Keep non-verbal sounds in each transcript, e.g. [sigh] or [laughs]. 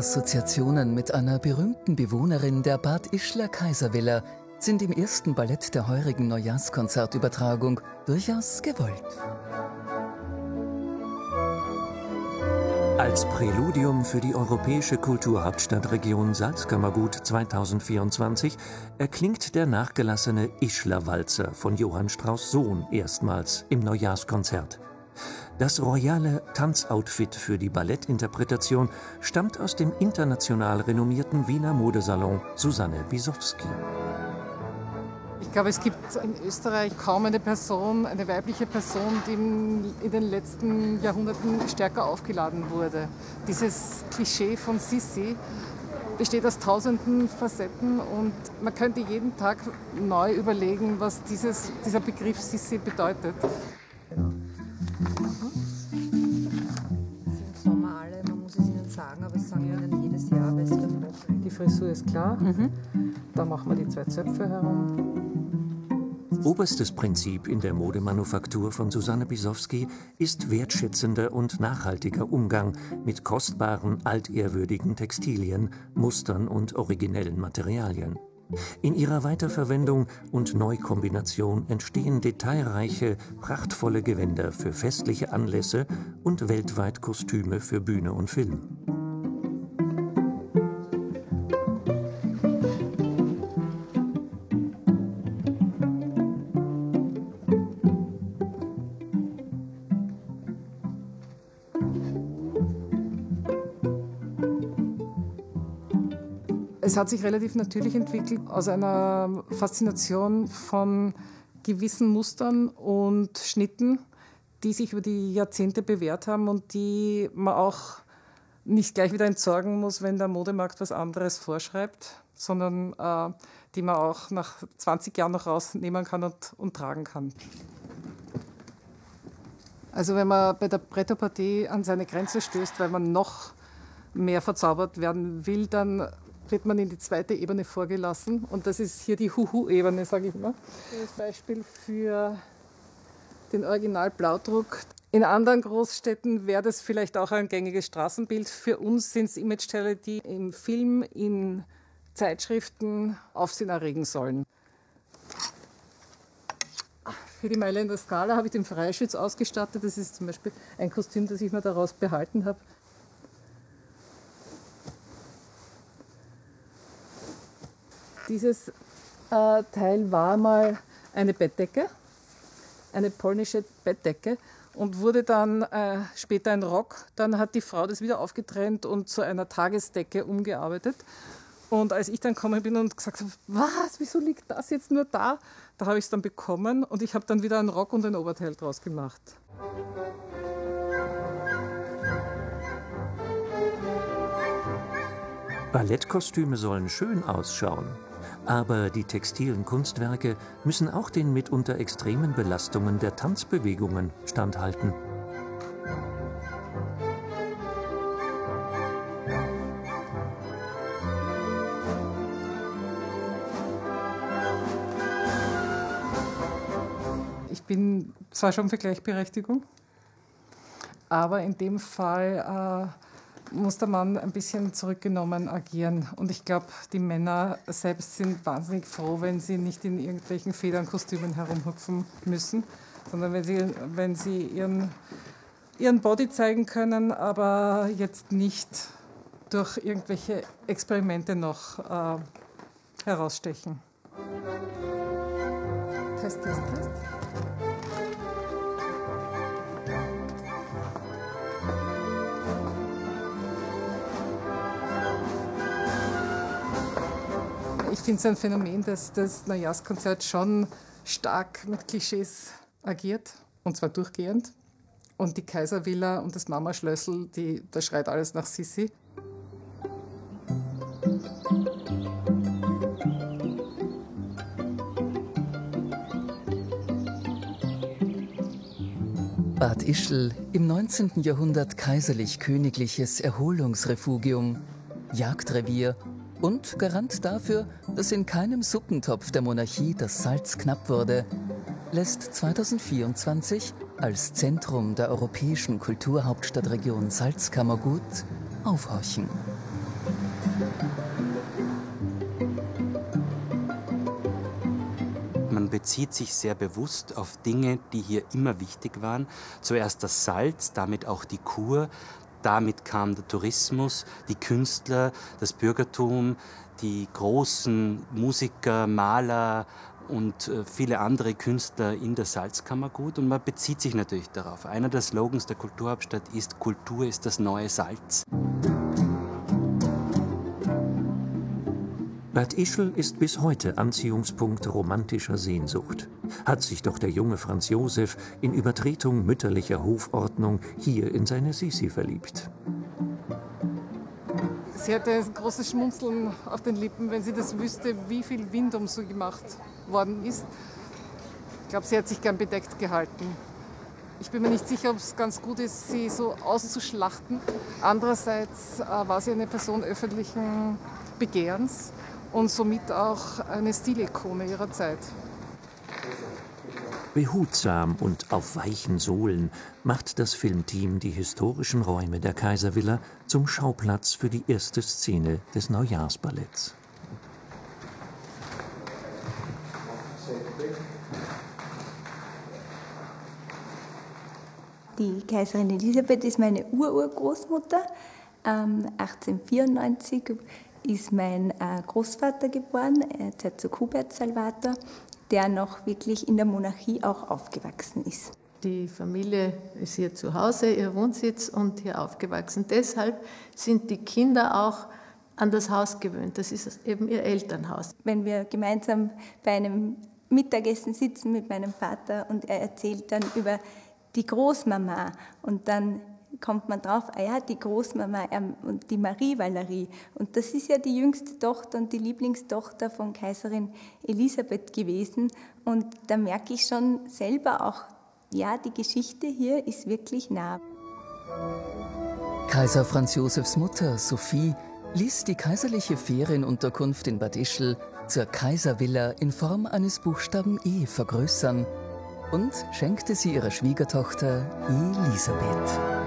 Assoziationen mit einer berühmten Bewohnerin der Bad Ischler Kaiservilla sind im ersten Ballett der heurigen Neujahrskonzertübertragung durchaus gewollt. Als Präludium für die Europäische Kulturhauptstadtregion Salzkammergut 2024 erklingt der nachgelassene Ischler-Walzer von Johann Strauss Sohn erstmals im Neujahrskonzert. Das royale Tanzoutfit für die Ballettinterpretation stammt aus dem international renommierten Wiener Modesalon Susanne Bisowski. Ich glaube, es gibt in Österreich kaum eine Person, eine weibliche Person, die in den letzten Jahrhunderten stärker aufgeladen wurde. Dieses Klischee von Sissi besteht aus tausenden Facetten und man könnte jeden Tag neu überlegen, was dieses, dieser Begriff Sissi bedeutet. Frisur ist klar, Mhm. da machen wir die zwei Zöpfe herum. Oberstes Prinzip in der Modemanufaktur von Susanne Bisowski ist wertschätzender und nachhaltiger Umgang mit kostbaren, altehrwürdigen Textilien, Mustern und originellen Materialien. In ihrer Weiterverwendung und Neukombination entstehen detailreiche, prachtvolle Gewänder für festliche Anlässe und weltweit Kostüme für Bühne und Film. Es hat sich relativ natürlich entwickelt aus einer Faszination von gewissen Mustern und Schnitten, die sich über die Jahrzehnte bewährt haben und die man auch nicht gleich wieder entsorgen muss, wenn der Modemarkt was anderes vorschreibt, sondern äh, die man auch nach 20 Jahren noch rausnehmen kann und, und tragen kann. Also wenn man bei der Bretterpartie an seine Grenze stößt, weil man noch mehr verzaubert werden will, dann wird man in die zweite Ebene vorgelassen. Und das ist hier die Huhu-Ebene, sage ich mal. Das Beispiel für den Original-Blaudruck. In anderen Großstädten wäre das vielleicht auch ein gängiges Straßenbild. Für uns sind es Image-Teile, die im Film, in Zeitschriften Aufsehen erregen sollen. Für die Mailänder Skala habe ich den Freischütz ausgestattet. Das ist zum Beispiel ein Kostüm, das ich mir daraus behalten habe. Dieses äh, Teil war mal eine Bettdecke, eine polnische Bettdecke und wurde dann äh, später ein Rock. Dann hat die Frau das wieder aufgetrennt und zu einer Tagesdecke umgearbeitet. Und als ich dann gekommen bin und gesagt habe, was, wieso liegt das jetzt nur da? Da habe ich es dann bekommen und ich habe dann wieder einen Rock und ein Oberteil draus gemacht. Ballettkostüme sollen schön ausschauen, aber die textilen Kunstwerke müssen auch den mitunter extremen Belastungen der Tanzbewegungen standhalten. Ich bin zwar schon für Gleichberechtigung, aber in dem Fall äh, muss der Mann ein bisschen zurückgenommen agieren. Und ich glaube, die Männer selbst sind wahnsinnig froh, wenn sie nicht in irgendwelchen Federnkostümen herumhüpfen müssen, sondern wenn sie, wenn sie ihren, ihren Body zeigen können, aber jetzt nicht durch irgendwelche Experimente noch äh, herausstechen. Test, Test, Test. Ich finde es ein Phänomen, dass das Neujahrskonzert schon stark mit Klischees agiert, und zwar durchgehend. Und die Kaiservilla und das Mama-Schlössl, die, da schreit alles nach Sissi. Bad Ischl, im 19. Jahrhundert kaiserlich-königliches Erholungsrefugium, Jagdrevier und Garant dafür, dass in keinem Suppentopf der Monarchie das Salz knapp wurde, lässt 2024 als Zentrum der europäischen Kulturhauptstadtregion Salzkammergut aufhorchen. Man bezieht sich sehr bewusst auf Dinge, die hier immer wichtig waren. Zuerst das Salz, damit auch die Kur. Damit kam der Tourismus, die Künstler, das Bürgertum, die großen Musiker, Maler und äh, viele andere Künstler in der Salzkammergut. Und man bezieht sich natürlich darauf. Einer der Slogans der Kulturhauptstadt ist, Kultur ist das neue Salz. Bad Ischl ist bis heute Anziehungspunkt romantischer Sehnsucht. Hat sich doch der junge Franz Josef in Übertretung mütterlicher Hofordnung hier in seine Sisi verliebt. Sie hätte ein großes Schmunzeln auf den Lippen, wenn sie das wüsste, wie viel Wind um sie gemacht worden ist. Ich glaube, sie hat sich gern bedeckt gehalten. Ich bin mir nicht sicher, ob es ganz gut ist, sie so auszuschlachten. Andererseits äh, war sie eine Person öffentlichen Begehrens und somit auch eine Stilikone ihrer Zeit. Behutsam und auf weichen Sohlen macht das Filmteam die historischen Räume der Kaiservilla zum Schauplatz für die erste Szene des Neujahrsballetts. Die Kaiserin Elisabeth ist meine Ururgroßmutter. Ähm, 1894 ist mein äh, Großvater geboren, äh, Herzog Hubert Salvator, der noch wirklich in der Monarchie auch aufgewachsen ist. Die Familie ist hier zu Hause, ihr Wohnsitz und hier aufgewachsen. Deshalb sind die Kinder auch an das Haus gewöhnt. Das ist eben ihr Elternhaus. Wenn wir gemeinsam bei einem Mittagessen sitzen mit meinem Vater und er erzählt dann über die Großmama und dann kommt man drauf, ah ja, die Großmama ähm, und die Marie Valerie. Und das ist ja die jüngste Tochter und die Lieblingstochter von Kaiserin Elisabeth gewesen. Und da merke ich schon selber auch, ja, die Geschichte hier ist wirklich nah. Kaiser Franz Josefs Mutter, Sophie, ließ die kaiserliche Ferienunterkunft in Bad Ischl zur Kaiservilla in Form eines Buchstaben E vergrößern und schenkte sie ihrer Schwiegertochter Elisabeth.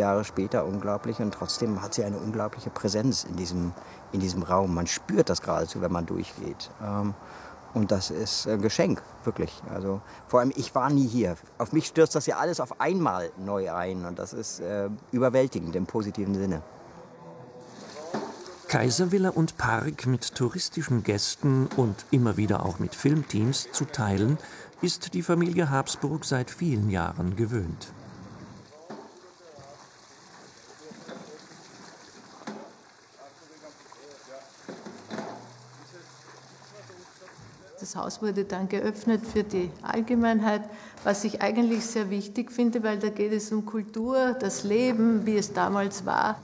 Jahre später unglaublich und trotzdem hat sie eine unglaubliche Präsenz in diesem, in diesem Raum. Man spürt das geradezu, wenn man durchgeht. Ähm, und das ist ein Geschenk, wirklich. Also vor allem, ich war nie hier. Auf mich stürzt das ja alles auf einmal neu ein und das ist äh, überwältigend im positiven Sinne. Kaiservilla und Park mit touristischen Gästen und immer wieder auch mit Filmteams zu teilen, ist die Familie Habsburg seit vielen Jahren gewöhnt. Haus wurde dann geöffnet für die Allgemeinheit, was ich eigentlich sehr wichtig finde, weil da geht es um Kultur, das Leben, wie es damals war.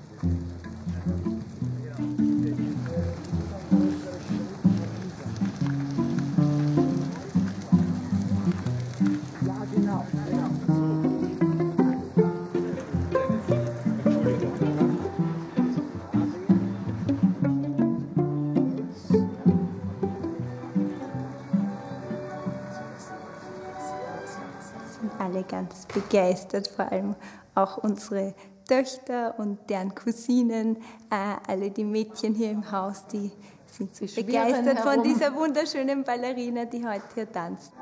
Alle ganz begeistert, vor allem auch unsere Töchter und deren Cousinen, äh, alle die Mädchen hier im Haus, die sind so Die begeistert von dieser wunderschönen Ballerina, die heute hier tanzt.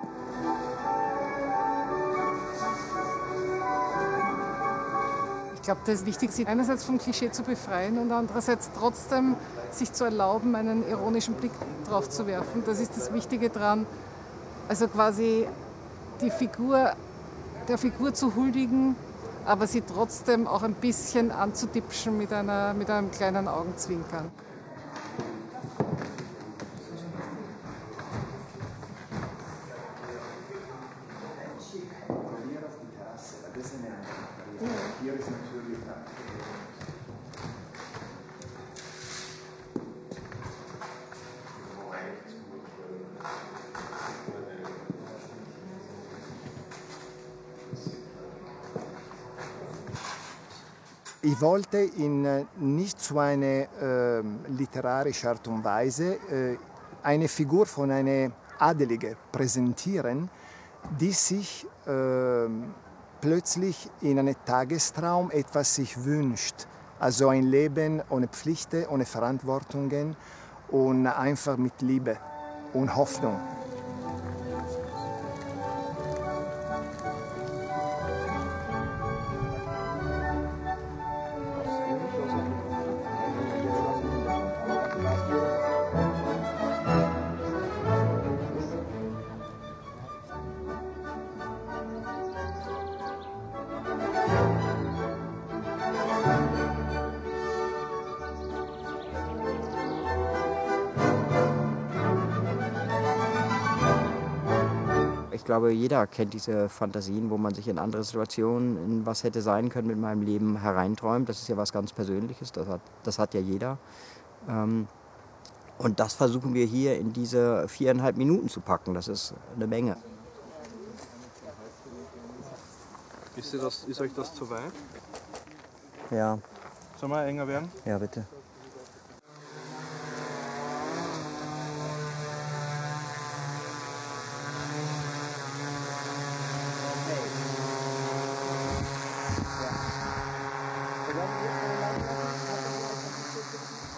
Ich glaube, das ist wichtig, sich einerseits vom Klischee zu befreien und andererseits trotzdem sich zu erlauben, einen ironischen Blick drauf zu werfen. Das ist das Wichtige dran. Also quasi die Figur, der Figur zu huldigen, aber sie trotzdem auch ein bisschen anzudipschen mit, einer, mit einem kleinen Augenzwinkern. Ich wollte ihn äh, nicht zu einer äh, literarischen Art und Weise äh, eine Figur von einer Adelige präsentieren, die sich äh, plötzlich in einem Tagestraum etwas sich wünscht. Also ein Leben ohne Pflichten, ohne Verantwortungen und einfach mit Liebe und Hoffnung. Glaube, jeder kennt diese Fantasien, wo man sich in andere Situationen, in was hätte sein können mit meinem Leben hereinträumt. Das ist ja was ganz Persönliches, das hat, das hat ja jeder. Ähm, und das versuchen wir hier in diese viereinhalb Minuten zu packen. Das ist eine Menge. Ist, das, ist euch das zu weit? Ja. Sollen wir enger werden? Ja, bitte.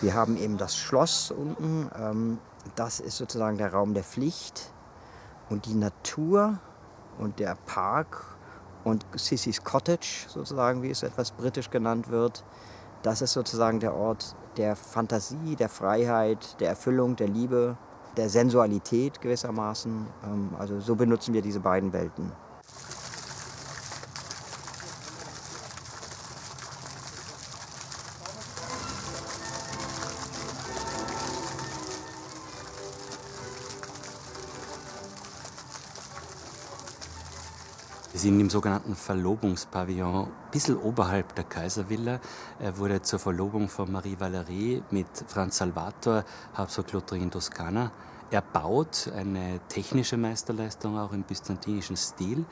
Wir haben eben das Schloss unten. Ähm, das ist sozusagen der Raum der Pflicht. Und die Natur und der Park und Sissys Cottage, sozusagen, wie es etwas britisch genannt wird, das ist sozusagen der Ort der Fantasie, der Freiheit, der Erfüllung, der Liebe, der Sensualität gewissermaßen. Ähm, also so benutzen wir diese beiden Welten. Wir sind im sogenannten Verlobungspavillon, ein bisschen oberhalb der Kaiservilla. Er wurde zur Verlobung von Marie Valerie mit Franz Salvator, Habsburg-Lothringen in Toskana, erbaut. Eine technische Meisterleistung auch im byzantinischen Stil.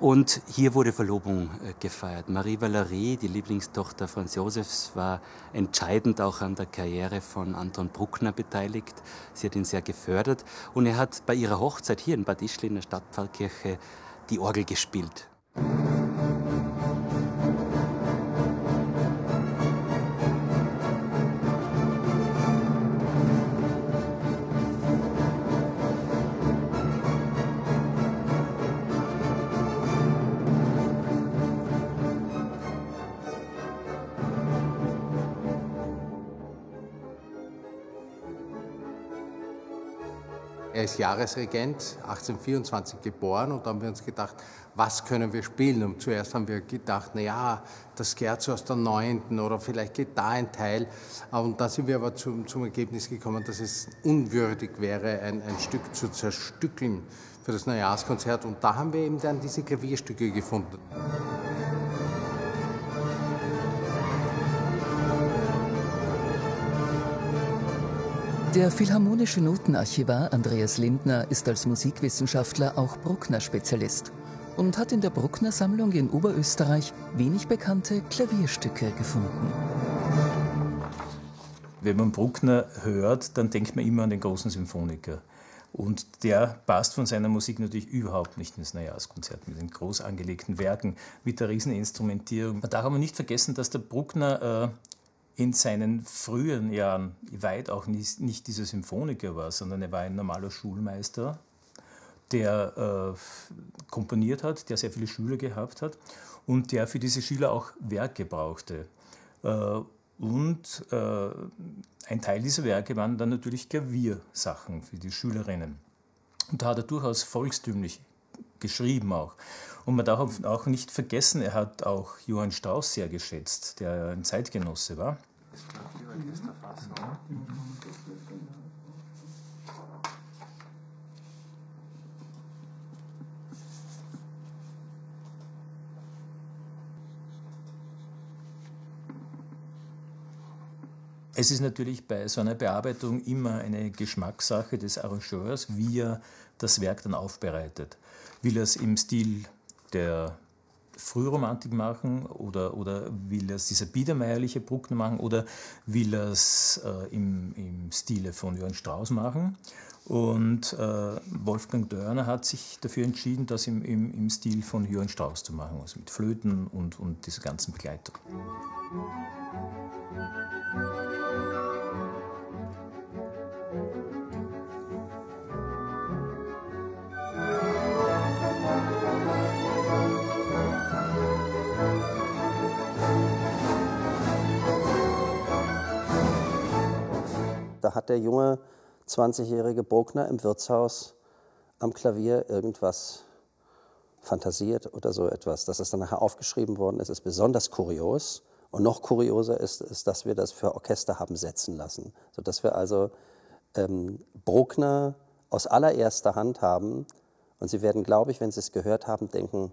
Und hier wurde Verlobung äh, gefeiert. Marie Valerie, die Lieblingstochter Franz Josefs, war entscheidend auch an der Karriere von Anton Bruckner beteiligt. Sie hat ihn sehr gefördert. Und er hat bei ihrer Hochzeit hier in Bad Ischl in der Stadtpfarrkirche die Orgel gespielt. Er ist Jahresregent, 1824 geboren und da haben wir uns gedacht, was können wir spielen? Und zuerst haben wir gedacht, na ja, das Scherzo aus der Neunten oder vielleicht geht da ein Teil. Und da sind wir aber zum, zum Ergebnis gekommen, dass es unwürdig wäre, ein, ein Stück zu zerstückeln für das Neujahrskonzert. Und da haben wir eben dann diese Klavierstücke gefunden. Der philharmonische Notenarchivar Andreas Lindner ist als Musikwissenschaftler auch Bruckner-Spezialist und hat in der Bruckner-Sammlung in Oberösterreich wenig bekannte Klavierstücke gefunden. Wenn man Bruckner hört, dann denkt man immer an den großen Symphoniker. Und der passt von seiner Musik natürlich überhaupt nicht ins Neujahrskonzert mit den groß angelegten Werken, mit der Rieseninstrumentierung. Man darf aber nicht vergessen, dass der Bruckner äh, in seinen frühen Jahren weit auch nicht, nicht dieser Symphoniker war, sondern er war ein normaler Schulmeister, der äh, komponiert hat, der sehr viele Schüler gehabt hat und der für diese Schüler auch Werke brauchte. Äh, und äh, ein Teil dieser Werke waren dann natürlich Klaviersachen für die Schülerinnen. Und da hat er durchaus volkstümlich geschrieben auch. Und man darf auch nicht vergessen, er hat auch Johann Strauss sehr geschätzt, der ein Zeitgenosse war. Es ist natürlich bei so einer Bearbeitung immer eine Geschmackssache des Arrangeurs, wie er das Werk dann aufbereitet. Will er es im Stil der Frühromantik machen oder, oder will er es dieser biedermeierliche Bruckner machen oder will er es äh, im, im Stile von Johann Strauss machen. Und äh, Wolfgang Dörner hat sich dafür entschieden, das im, im, im Stil von Johann Strauss zu machen, also mit Flöten und, und dieser ganzen Begleitung. Hat der junge 20-jährige Bruckner im Wirtshaus am Klavier irgendwas fantasiert oder so etwas. Dass es dann nachher aufgeschrieben worden ist, ist besonders kurios. Und noch kurioser ist, ist, dass wir das für Orchester haben setzen lassen. Sodass wir also ähm, Bruckner aus allererster Hand haben. Und Sie werden, glaube ich, wenn Sie es gehört haben, denken,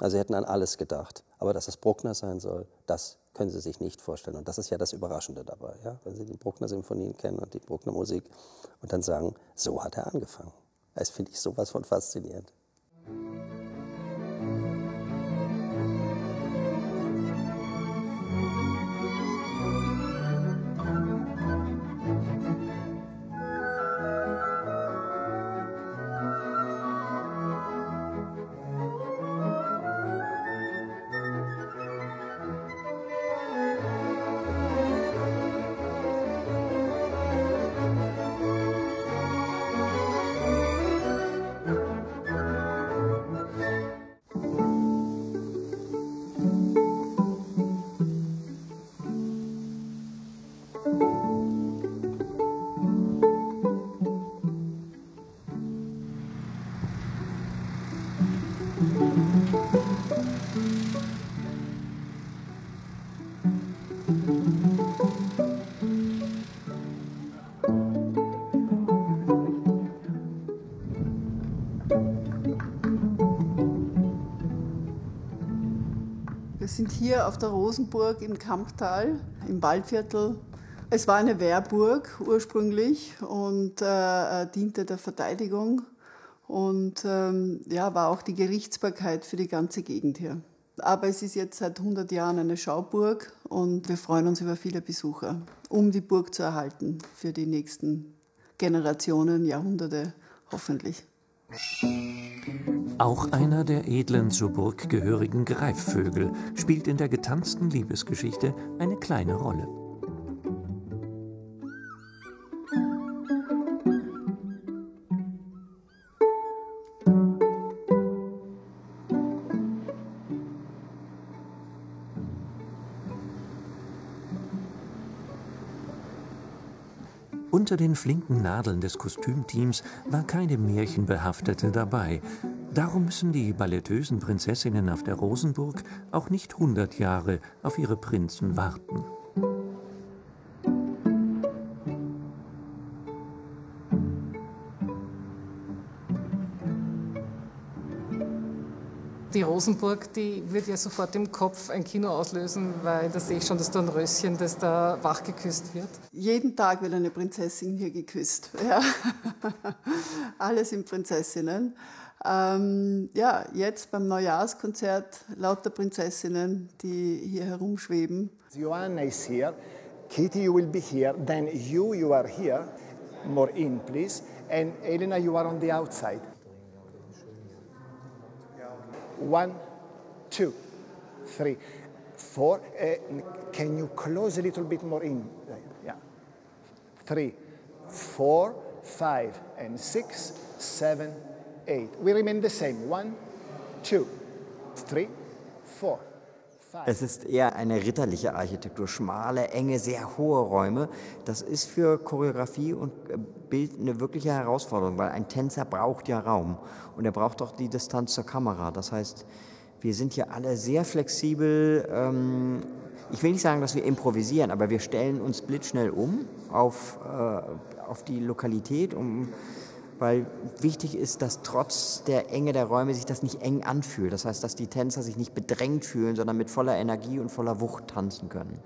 also Sie hätten an alles gedacht. Aber dass es Bruckner sein soll, das können Sie sich nicht vorstellen. Und das ist ja das Überraschende dabei, ja? wenn Sie die Bruckner-Symphonien kennen und die Bruckner-Musik und dann sagen, so hat er angefangen. Das finde ich sowas von faszinierend. Sind hier auf der Rosenburg im Kamptal, im Waldviertel. Es war eine Wehrburg ursprünglich und äh, diente der Verteidigung und ähm, ja, war auch die Gerichtsbarkeit für die ganze Gegend hier. Aber es ist jetzt seit 100 Jahren eine Schauburg und wir freuen uns über viele Besucher, um die Burg zu erhalten für die nächsten Generationen, Jahrhunderte hoffentlich. Auch einer der edlen zur Burg gehörigen Greifvögel spielt in der getanzten Liebesgeschichte eine kleine Rolle. Unter den flinken Nadeln des Kostümteams war keine Märchenbehaftete dabei. Darum müssen die ballettösen Prinzessinnen auf der Rosenburg auch nicht hundert Jahre auf ihre Prinzen warten. Die Rosenburg, die wird ja sofort im Kopf ein Kino auslösen, weil da sehe ich schon das Dornröschen, das da wach geküsst wird. Jeden Tag wird eine Prinzessin hier geküsst. Ja. [laughs] Alle sind Prinzessinnen. Ähm, ja, jetzt beim Neujahrskonzert lauter Prinzessinnen, die hier herumschweben. Joanna is here. Kitty, you will be here. Then you, you are here. More in, please. And Elena, you are on the outside. One, two, three, four. Uh, can you close a little bit more in? Yeah. Three, four, five, and six, seven, eight. We remain the same. One, two, three, four. Es ist eher eine ritterliche Architektur, schmale, enge, sehr hohe Räume. Das ist für Choreografie und äh, Bild eine wirkliche Herausforderung, weil ein Tänzer braucht ja Raum und er braucht auch die Distanz zur Kamera. Das heißt, wir sind hier alle sehr flexibel. Ähm, ich will nicht sagen, dass wir improvisieren, aber wir stellen uns blitzschnell um auf, äh, auf die Lokalität, um weil wichtig ist, dass trotz der Enge der Räume sich das nicht eng anfühlt. Das heißt, dass die Tänzer sich nicht bedrängt fühlen, sondern mit voller Energie und voller Wucht tanzen können.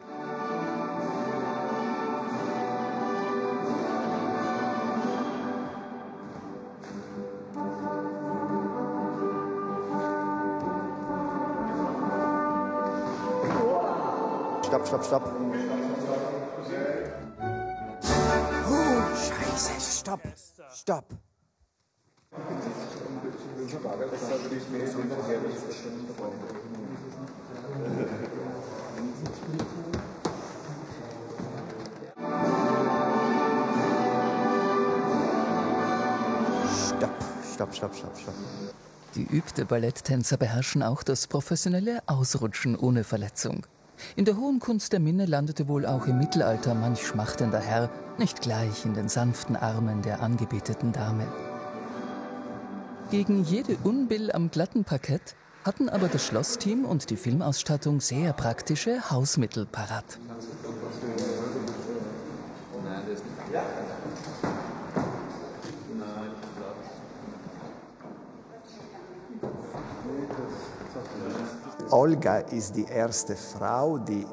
Stopp, stopp, stopp. Oh, Scheiße, stopp, stopp. Stopp, stopp, stopp, stopp, stopp. Geübte Balletttänzer beherrschen auch das professionelle Ausrutschen ohne Verletzung. In der hohen Kunst der Minne landete wohl auch im Mittelalter manch schmachtender Herr nicht gleich in den sanften Armen der angebeteten Dame. Gegen jede Unbill am glatten Parkett hatten aber das Schlossteam und die Filmausstattung sehr praktische Hausmittel parat. Olga ist die erste Frau, die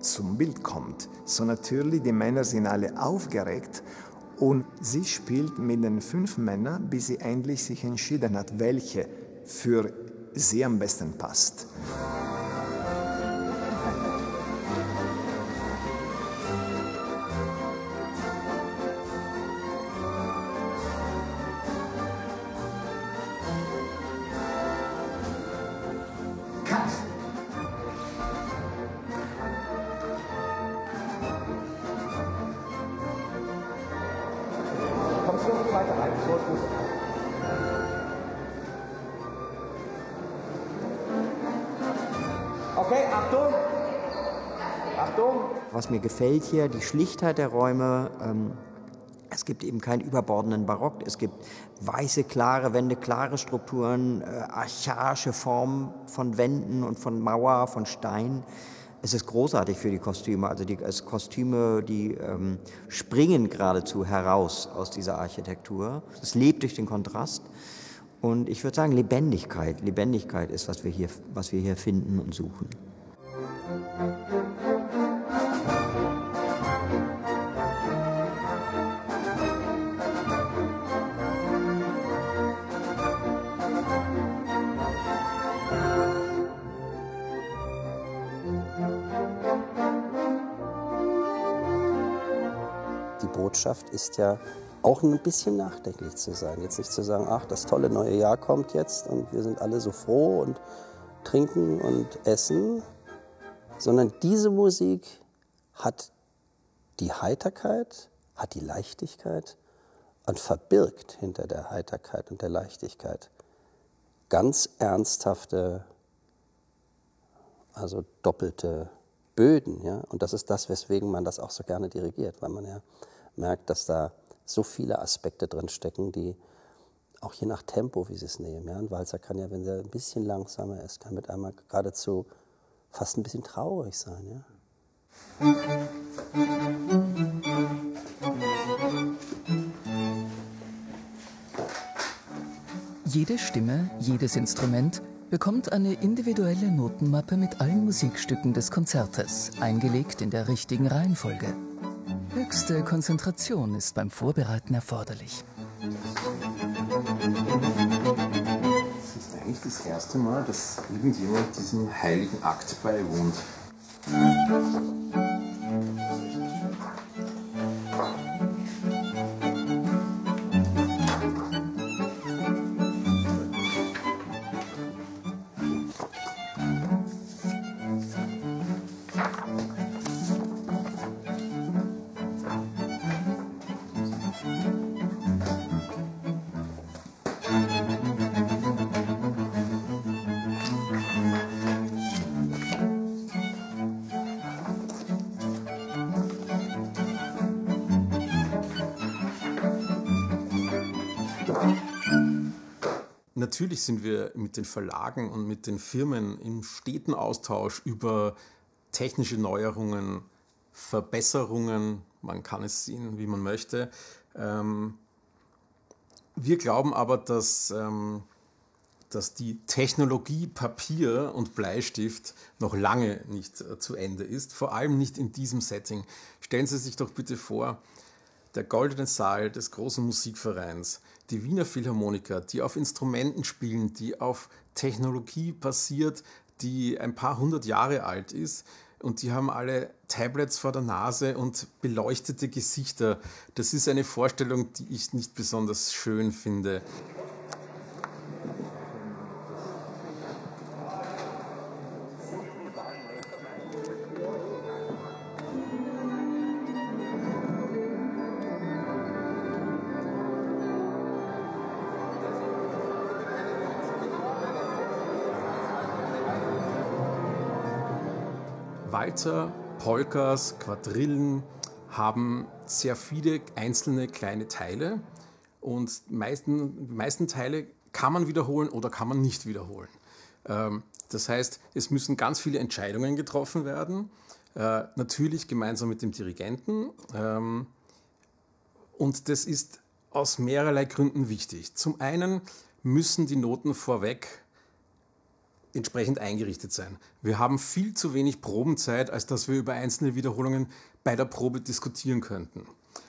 zum Bild kommt. So natürlich, die Männer sind alle aufgeregt und sie spielt mit den fünf Männern, bis sie endlich sich entschieden hat, welche für sie am besten passt. Weiter rein? So ist gut. Okay, Achtung! Achtung! Was mir gefällt hier, die Schlichtheit der Räume. Ähm, es gibt eben keinen überbordenden Barock. Es gibt weiße, klare Wände, klare Strukturen, äh, archaische Formen von Wänden und von Mauer, von Stein. Es ist großartig für die Kostüme. Also die es Kostüme, die ähm, springen geradezu heraus aus dieser Architektur. Es lebt durch den Kontrast. Und ich würde sagen, Lebendigkeit. Lebendigkeit ist, was wir hier, was wir hier finden und suchen. Die Botschaft ist ja auch ein bisschen nachdenklich zu sein. Jetzt nicht zu sagen, ach, das tolle neue Jahr kommt jetzt und wir sind alle so froh und trinken und essen, sondern diese Musik hat die Heiterkeit, hat die Leichtigkeit und verbirgt hinter der Heiterkeit und der Leichtigkeit ganz ernsthafte, also doppelte Böden. Ja? Und das ist das, weswegen man das auch so gerne dirigiert, weil man ja merkt, dass da so viele Aspekte drin stecken, die auch je nach Tempo, wie sie es nehmen. Ja? Ein Walzer kann ja, wenn er ein bisschen langsamer ist, kann mit einmal geradezu fast ein bisschen traurig sein. Ja? Jede Stimme, jedes Instrument bekommt eine individuelle Notenmappe mit allen Musikstücken des Konzertes, eingelegt in der richtigen Reihenfolge. Höchste Konzentration ist beim Vorbereiten erforderlich. Das ist eigentlich das erste Mal, dass irgendjemand diesem heiligen Akt beiwohnt. Natürlich sind wir mit den Verlagen und mit den Firmen im steten Austausch über technische Neuerungen, Verbesserungen, man kann es sehen, wie man möchte. Ähm, wir glauben aber, dass, ähm, dass die Technologie Papier und Bleistift noch lange nicht äh, zu Ende ist, vor allem nicht in diesem Setting. Stellen Sie sich doch bitte vor, der goldene Saal des großen Musikvereins, die Wiener Philharmoniker, die auf Instrumenten spielen, die auf Technologie basiert, die ein paar hundert Jahre alt ist und die haben alle Tablets vor der Nase und beleuchtete Gesichter. Das ist eine Vorstellung, die ich nicht besonders schön finde. Walzer, Polkas, Quadrillen haben sehr viele einzelne kleine Teile und meisten, die meisten Teile kann man wiederholen oder kann man nicht wiederholen. Ähm, das heißt, es müssen ganz viele Entscheidungen getroffen werden, äh, natürlich gemeinsam mit dem Dirigenten. Ähm, und das ist aus mehrerlei Gründen wichtig. Zum einen müssen die Noten vorweg entsprechend eingerichtet sein. Wir haben viel zu wenig Probenzeit, als dass wir über einzelne Wiederholungen bei der Probe diskutieren könnten.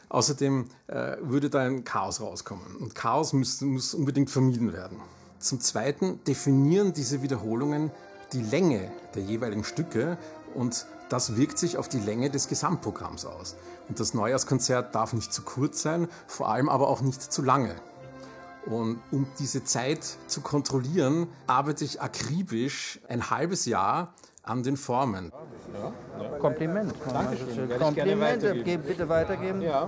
Außerdem äh, würde da ein Chaos rauskommen. Und Chaos muss, muss unbedingt vermieden werden. Zum Zweiten definieren diese Wiederholungen die Länge der jeweiligen Stücke und das wirkt sich auf die Länge des Gesamtprogramms aus. Und das Neujahrskonzert darf nicht zu kurz sein, vor allem aber auch nicht zu lange. Und um diese Zeit zu kontrollieren, arbeite ich akribisch ein halbes Jahr an den Formen. Ja. Kompliment. Dankeschön. Kompliment, bitte weitergeben. Ja.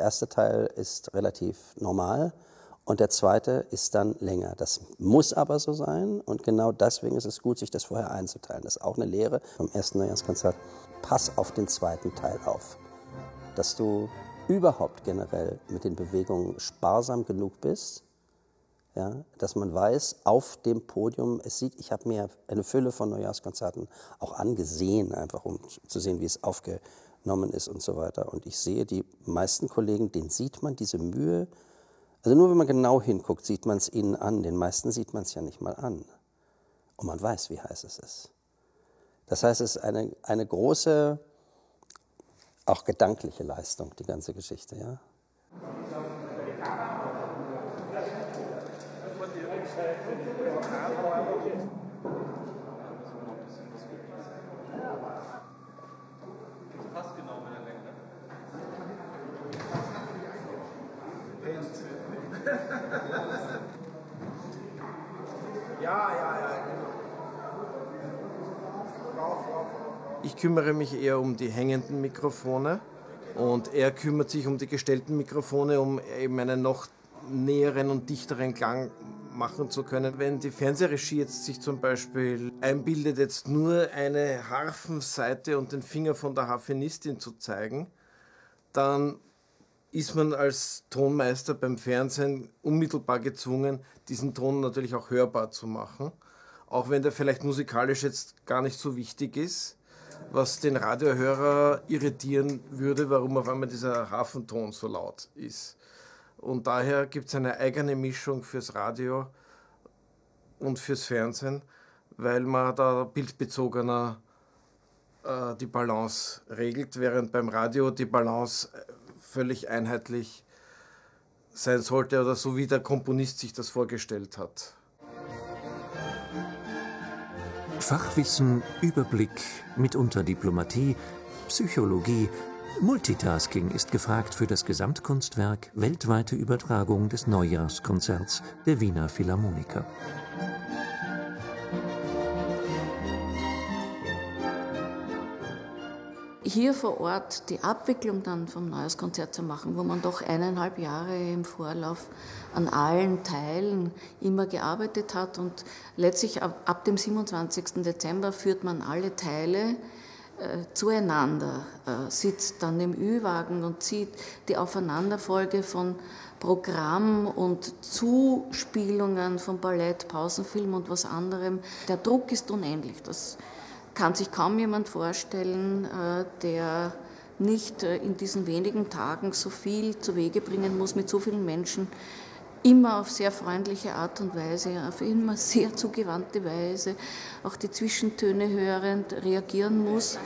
Erste Teil ist relativ normal und der zweite ist dann länger. Das muss aber so sein und genau deswegen ist es gut, sich das vorher einzuteilen. Das ist auch eine Lehre vom ersten Neujahrskonzert. Pass auf den zweiten Teil auf, dass du überhaupt generell mit den Bewegungen sparsam genug bist, ja, dass man weiß, auf dem Podium, es sieht, ich habe mir eine Fülle von Neujahrskonzerten auch angesehen, einfach um zu sehen, wie es aufgenommen ist und so weiter. Und ich sehe, die meisten Kollegen, denen sieht man diese Mühe, also nur wenn man genau hinguckt, sieht man es ihnen an. Den meisten sieht man es ja nicht mal an. Und man weiß, wie heiß es ist. Das heißt, es ist eine, eine große, auch gedankliche Leistung, die ganze Geschichte. Ja, kümmere mich eher um die hängenden Mikrofone und er kümmert sich um die gestellten Mikrofone, um eben einen noch näheren und dichteren Klang machen zu können. Wenn die Fernsehregie jetzt sich zum Beispiel einbildet, jetzt nur eine Harfenseite und den Finger von der Harfenistin zu zeigen, dann ist man als Tonmeister beim Fernsehen unmittelbar gezwungen, diesen Ton natürlich auch hörbar zu machen. Auch wenn der vielleicht musikalisch jetzt gar nicht so wichtig ist, was den Radiohörer irritieren würde, warum auf einmal dieser Hafenton so laut ist. Und daher gibt es eine eigene Mischung fürs Radio und fürs Fernsehen, weil man da bildbezogener äh, die Balance regelt, während beim Radio die Balance völlig einheitlich sein sollte oder so wie der Komponist sich das vorgestellt hat. Fachwissen, Überblick, mitunter Diplomatie, Psychologie, Multitasking ist gefragt für das Gesamtkunstwerk weltweite Übertragung des Neujahrskonzerts der Wiener Philharmoniker. hier vor Ort die Abwicklung dann vom Neujahrskonzert zu machen, wo man doch eineinhalb Jahre im Vorlauf an allen Teilen immer gearbeitet hat und letztlich ab, ab dem 27. Dezember führt man alle Teile äh, zueinander, äh, sitzt dann im Ü-Wagen und sieht die Aufeinanderfolge von Programm und Zuspielungen von Ballett, Pausenfilm und was anderem. Der Druck ist unendlich. Das kann sich kaum jemand vorstellen, äh, der nicht äh, in diesen wenigen Tagen so viel zu Wege bringen muss mit so vielen Menschen, immer auf sehr freundliche Art und Weise, auf immer sehr zugewandte Weise, auch die Zwischentöne hörend reagieren muss.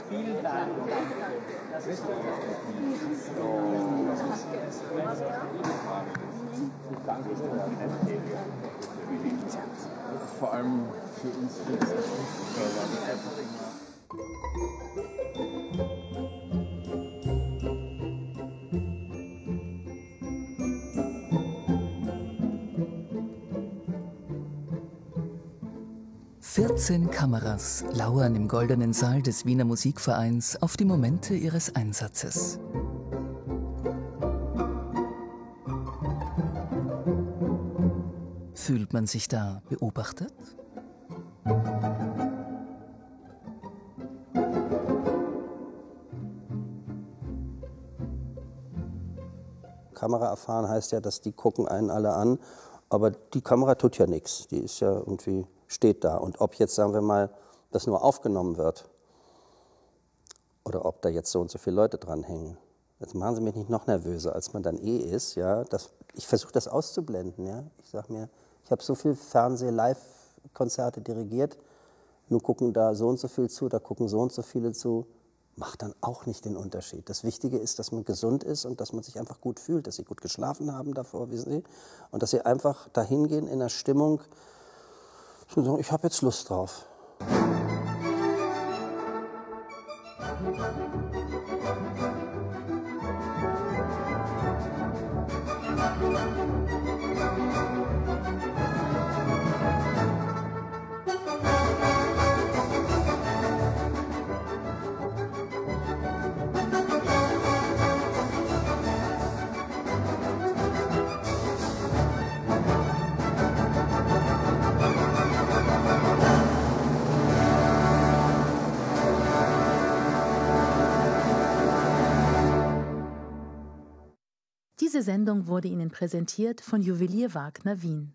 Vor allem für uns, 14 Kameras lauern im goldenen Saal des Wiener Musikvereins auf die Momente ihres Einsatzes. Fühlt man sich da beobachtet? Kamera erfahren heißt ja, dass die gucken einen alle an, aber die Kamera tut ja nichts. Die ist ja irgendwie steht da. Und ob jetzt, sagen wir mal, das nur aufgenommen wird oder ob da jetzt so und so viele Leute dranhängen, jetzt machen Sie mich nicht noch nervöser, als man dann eh ist. Ja? Das, ich versuche das auszublenden. Ja? Ich sage mir, ich habe so viel Fernseh-Live-Konzerte dirigiert, nun gucken da so und so viel zu, da gucken so und so viele zu. Macht dann auch nicht den Unterschied. Das Wichtige ist, dass man gesund ist und dass man sich einfach gut fühlt, dass sie gut geschlafen haben davor, wissen Sie, und dass sie einfach dahin gehen in der Stimmung, zu sagen, ich habe jetzt Lust drauf. Diese Sendung wurde Ihnen präsentiert von Juwelier Wagner Wien.